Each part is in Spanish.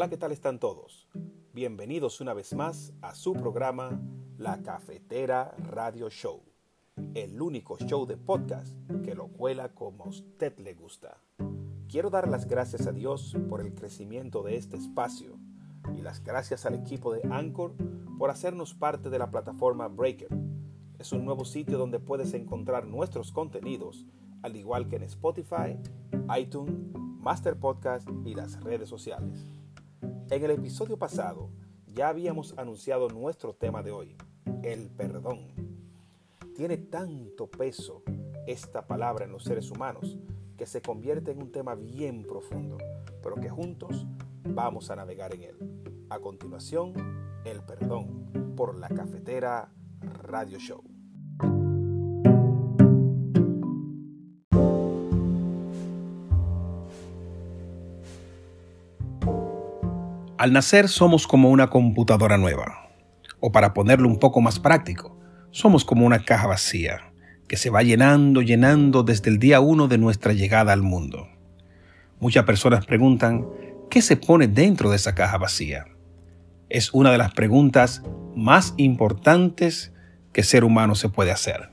Hola, ¿qué tal están todos? Bienvenidos una vez más a su programa La Cafetera Radio Show, el único show de podcast que lo cuela como a usted le gusta. Quiero dar las gracias a Dios por el crecimiento de este espacio y las gracias al equipo de Anchor por hacernos parte de la plataforma Breaker. Es un nuevo sitio donde puedes encontrar nuestros contenidos, al igual que en Spotify, iTunes, Master Podcast y las redes sociales. En el episodio pasado ya habíamos anunciado nuestro tema de hoy, el perdón. Tiene tanto peso esta palabra en los seres humanos que se convierte en un tema bien profundo, pero que juntos vamos a navegar en él. A continuación, el perdón por la cafetera Radio Show. Al nacer somos como una computadora nueva. O para ponerlo un poco más práctico, somos como una caja vacía que se va llenando, llenando desde el día uno de nuestra llegada al mundo. Muchas personas preguntan, ¿qué se pone dentro de esa caja vacía? Es una de las preguntas más importantes que ser humano se puede hacer.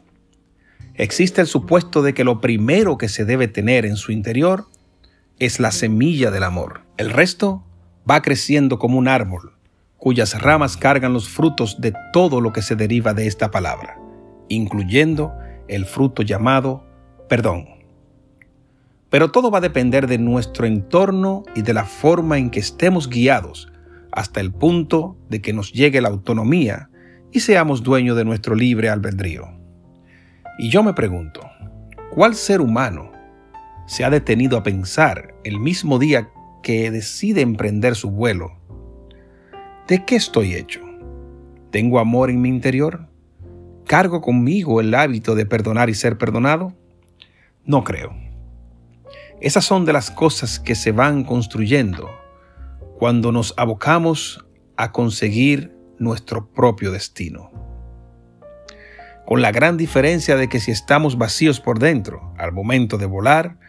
Existe el supuesto de que lo primero que se debe tener en su interior es la semilla del amor. El resto va creciendo como un árbol, cuyas ramas cargan los frutos de todo lo que se deriva de esta palabra, incluyendo el fruto llamado perdón. Pero todo va a depender de nuestro entorno y de la forma en que estemos guiados hasta el punto de que nos llegue la autonomía y seamos dueños de nuestro libre albedrío. Y yo me pregunto, ¿cuál ser humano se ha detenido a pensar el mismo día que decide emprender su vuelo. ¿De qué estoy hecho? ¿Tengo amor en mi interior? ¿Cargo conmigo el hábito de perdonar y ser perdonado? No creo. Esas son de las cosas que se van construyendo cuando nos abocamos a conseguir nuestro propio destino. Con la gran diferencia de que si estamos vacíos por dentro, al momento de volar,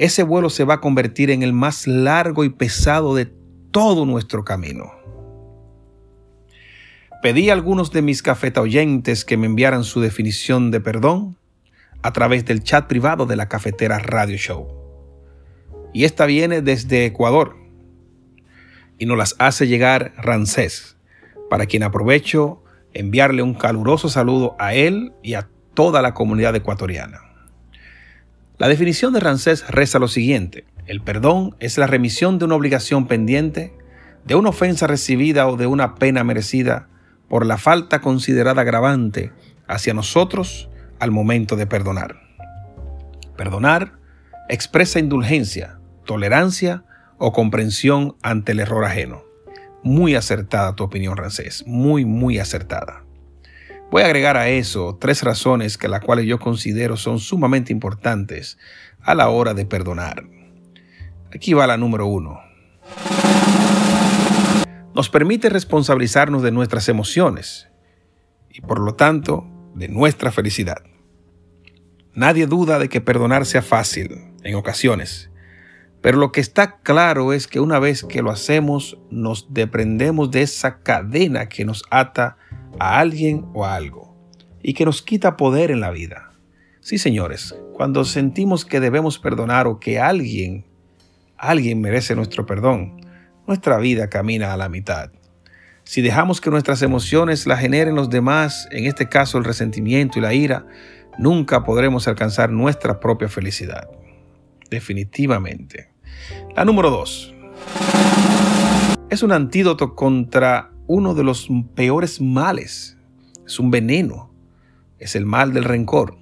ese vuelo se va a convertir en el más largo y pesado de todo nuestro camino. Pedí a algunos de mis cafeta oyentes que me enviaran su definición de perdón a través del chat privado de la cafetera Radio Show. Y esta viene desde Ecuador y nos las hace llegar Rancés, para quien aprovecho enviarle un caluroso saludo a él y a toda la comunidad ecuatoriana. La definición de Rancés reza lo siguiente. El perdón es la remisión de una obligación pendiente, de una ofensa recibida o de una pena merecida por la falta considerada agravante hacia nosotros al momento de perdonar. Perdonar expresa indulgencia, tolerancia o comprensión ante el error ajeno. Muy acertada tu opinión, Rancés, muy, muy acertada. Voy a agregar a eso tres razones que las cuales yo considero son sumamente importantes a la hora de perdonar. Aquí va la número uno. Nos permite responsabilizarnos de nuestras emociones y por lo tanto de nuestra felicidad. Nadie duda de que perdonar sea fácil en ocasiones, pero lo que está claro es que una vez que lo hacemos nos deprendemos de esa cadena que nos ata alguien o a algo y que nos quita poder en la vida. Sí, señores, cuando sentimos que debemos perdonar o que alguien, alguien merece nuestro perdón, nuestra vida camina a la mitad. Si dejamos que nuestras emociones la generen los demás, en este caso el resentimiento y la ira, nunca podremos alcanzar nuestra propia felicidad. Definitivamente. La número dos. Es un antídoto contra uno de los peores males. Es un veneno. Es el mal del rencor.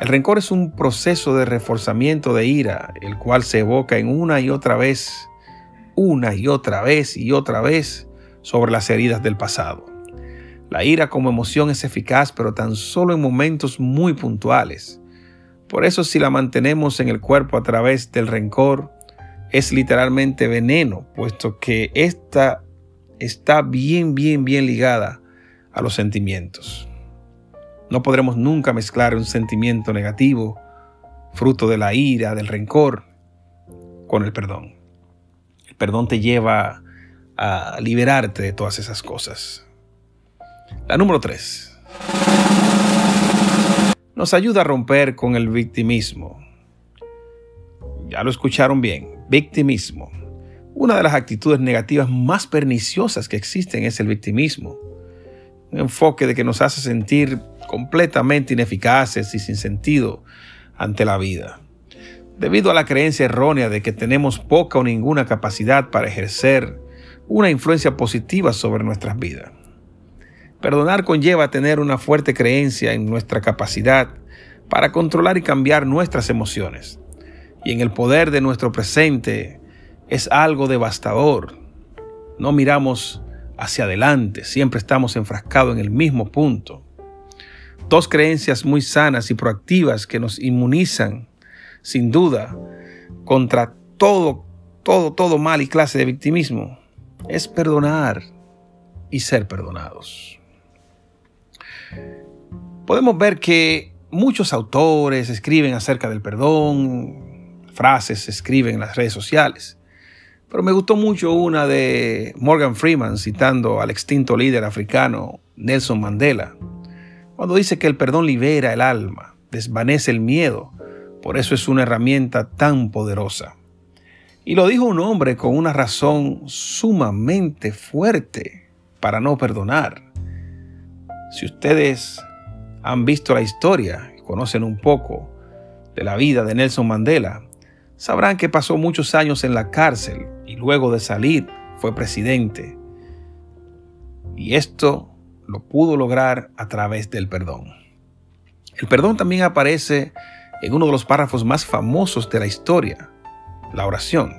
El rencor es un proceso de reforzamiento de ira, el cual se evoca en una y otra vez, una y otra vez y otra vez sobre las heridas del pasado. La ira como emoción es eficaz, pero tan solo en momentos muy puntuales. Por eso si la mantenemos en el cuerpo a través del rencor, es literalmente veneno, puesto que esta está bien, bien, bien ligada a los sentimientos. No podremos nunca mezclar un sentimiento negativo, fruto de la ira, del rencor, con el perdón. perdón te lleva a liberarte de todas esas cosas. La número 3. Nos ayuda a romper con el victimismo. Ya lo escucharon bien, victimismo. Una de las actitudes negativas más perniciosas que existen es el victimismo. Un enfoque de que nos hace sentir completamente ineficaces y sin sentido ante la vida. Debido a la creencia errónea de que tenemos poca o ninguna capacidad para ejercer una influencia positiva sobre nuestras vidas. Perdonar conlleva tener una fuerte creencia en nuestra capacidad para controlar y cambiar nuestras emociones y en el poder de nuestro presente es algo devastador. No miramos hacia adelante, siempre estamos enfrascados en el mismo punto. Dos creencias muy sanas y proactivas que nos inmunizan, sin duda, contra todo, todo, todo mal y clase de victimismo, es perdonar y ser perdonados. Podemos ver que muchos autores escriben acerca del perdón, frases se escriben en las redes sociales. Pero me gustó mucho una de Morgan Freeman citando al extinto líder africano Nelson Mandela, cuando dice que el perdón libera el alma, desvanece el miedo, por eso es una herramienta tan poderosa. Y lo dijo un hombre con una razón sumamente fuerte para no perdonar. Si ustedes han visto la historia y conocen un poco de la vida de Nelson Mandela, sabrán que pasó muchos años en la cárcel y luego de salir fue presidente. Y esto lo pudo lograr a través del perdón. El perdón también aparece en uno de los párrafos más famosos de la historia, la oración.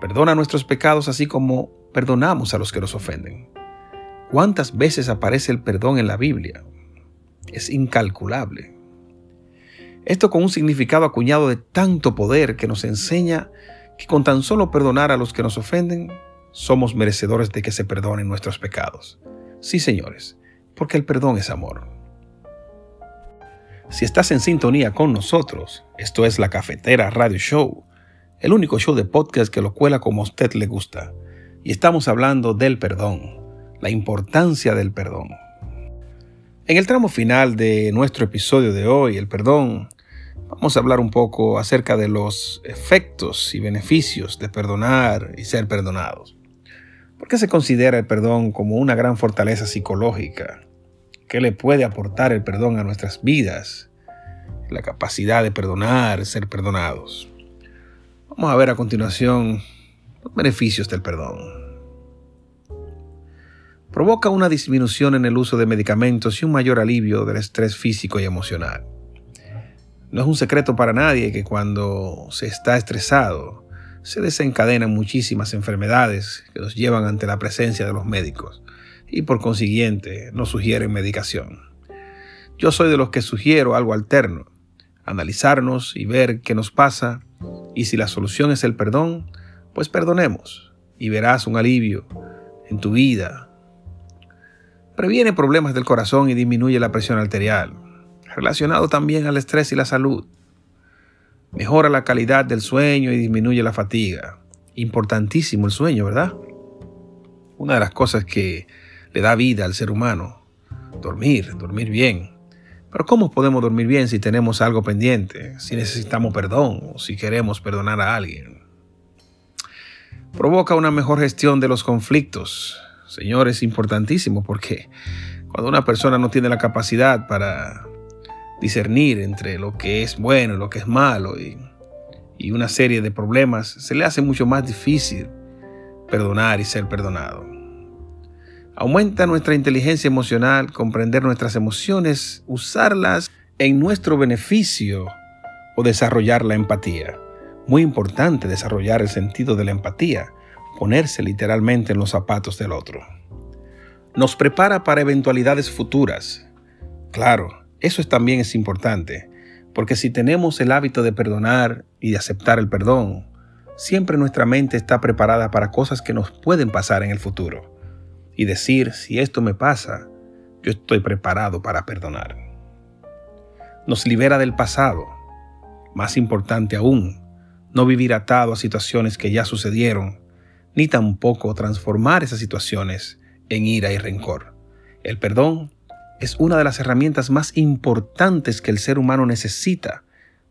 Perdona nuestros pecados así como perdonamos a los que nos ofenden. ¿Cuántas veces aparece el perdón en la Biblia? Es incalculable. Esto con un significado acuñado de tanto poder que nos enseña que con tan solo perdonar a los que nos ofenden, somos merecedores de que se perdonen nuestros pecados. Sí, señores, porque el perdón es amor. Si estás en sintonía con nosotros, esto es la Cafetera Radio Show, el único show de podcast que lo cuela como a usted le gusta. Y estamos hablando del perdón, la importancia del perdón. En el tramo final de nuestro episodio de hoy, el perdón, vamos a hablar un poco acerca de los efectos y beneficios de perdonar y ser perdonados. ¿Por qué se considera el perdón como una gran fortaleza psicológica? ¿Qué le puede aportar el perdón a nuestras vidas? La capacidad de perdonar, ser perdonados. Vamos a ver a continuación los beneficios del perdón provoca una disminución en el uso de medicamentos y un mayor alivio del estrés físico y emocional. No es un secreto para nadie que cuando se está estresado se desencadenan muchísimas enfermedades que nos llevan ante la presencia de los médicos y por consiguiente nos sugieren medicación. Yo soy de los que sugiero algo alterno, analizarnos y ver qué nos pasa y si la solución es el perdón, pues perdonemos y verás un alivio en tu vida, Previene problemas del corazón y disminuye la presión arterial, relacionado también al estrés y la salud. Mejora la calidad del sueño y disminuye la fatiga. Importantísimo el sueño, ¿verdad? Una de las cosas que le da vida al ser humano. Dormir, dormir bien. Pero ¿cómo podemos dormir bien si tenemos algo pendiente, si necesitamos perdón o si queremos perdonar a alguien? Provoca una mejor gestión de los conflictos, Señor, es importantísimo porque cuando una persona no tiene la capacidad para discernir entre lo que es bueno y lo que es malo y, y una serie de problemas, se le hace mucho más difícil perdonar y ser perdonado. Aumenta nuestra inteligencia emocional, comprender nuestras emociones, usarlas en nuestro beneficio o desarrollar la empatía. Muy importante desarrollar el sentido de la empatía ponerse literalmente en los zapatos del otro. Nos prepara para eventualidades futuras. Claro, eso también es importante, porque si tenemos el hábito de perdonar y de aceptar el perdón, siempre nuestra mente está preparada para cosas que nos pueden pasar en el futuro. Y decir, si esto me pasa, yo estoy preparado para perdonar. Nos libera del pasado. Más importante aún, no vivir atado a situaciones que ya sucedieron, ni tampoco transformar esas situaciones en ira y rencor. El perdón es una de las herramientas más importantes que el ser humano necesita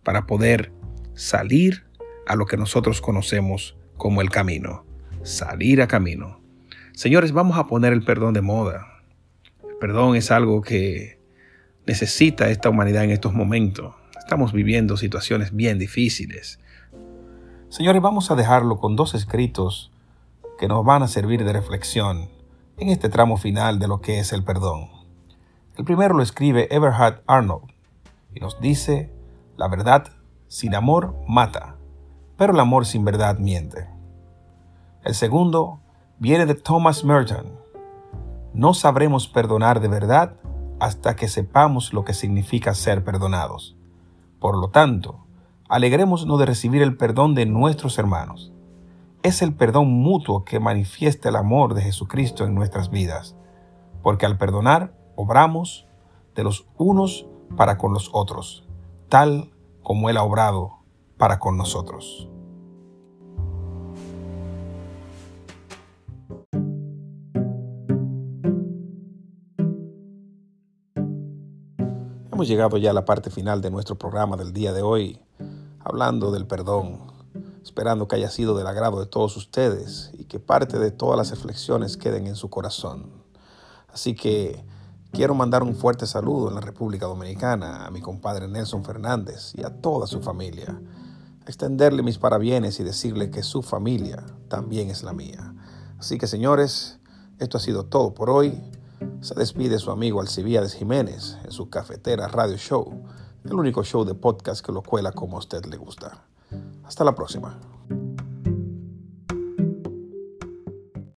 para poder salir a lo que nosotros conocemos como el camino, salir a camino. Señores, vamos a poner el perdón de moda. El perdón es algo que necesita esta humanidad en estos momentos. Estamos viviendo situaciones bien difíciles. Señores, vamos a dejarlo con dos escritos que nos van a servir de reflexión en este tramo final de lo que es el perdón. El primero lo escribe Everhard Arnold y nos dice, la verdad sin amor mata, pero el amor sin verdad miente. El segundo viene de Thomas Merton. No sabremos perdonar de verdad hasta que sepamos lo que significa ser perdonados. Por lo tanto, alegrémonos de recibir el perdón de nuestros hermanos. Es el perdón mutuo que manifiesta el amor de Jesucristo en nuestras vidas, porque al perdonar, obramos de los unos para con los otros, tal como Él ha obrado para con nosotros. Hemos llegado ya a la parte final de nuestro programa del día de hoy, hablando del perdón, esperando que haya sido del agrado de todos ustedes y que parte de todas las reflexiones queden en su corazón. Así que quiero mandar un fuerte saludo en la República Dominicana a mi compadre Nelson Fernández y a toda su familia, extenderle mis parabienes y decirle que su familia también es la mía. Así que señores, esto ha sido todo por hoy. Se despide su amigo Alcibiades Jiménez en su cafetera Radio Show, el único show de podcast que lo cuela como a usted le gusta. Hasta la próxima.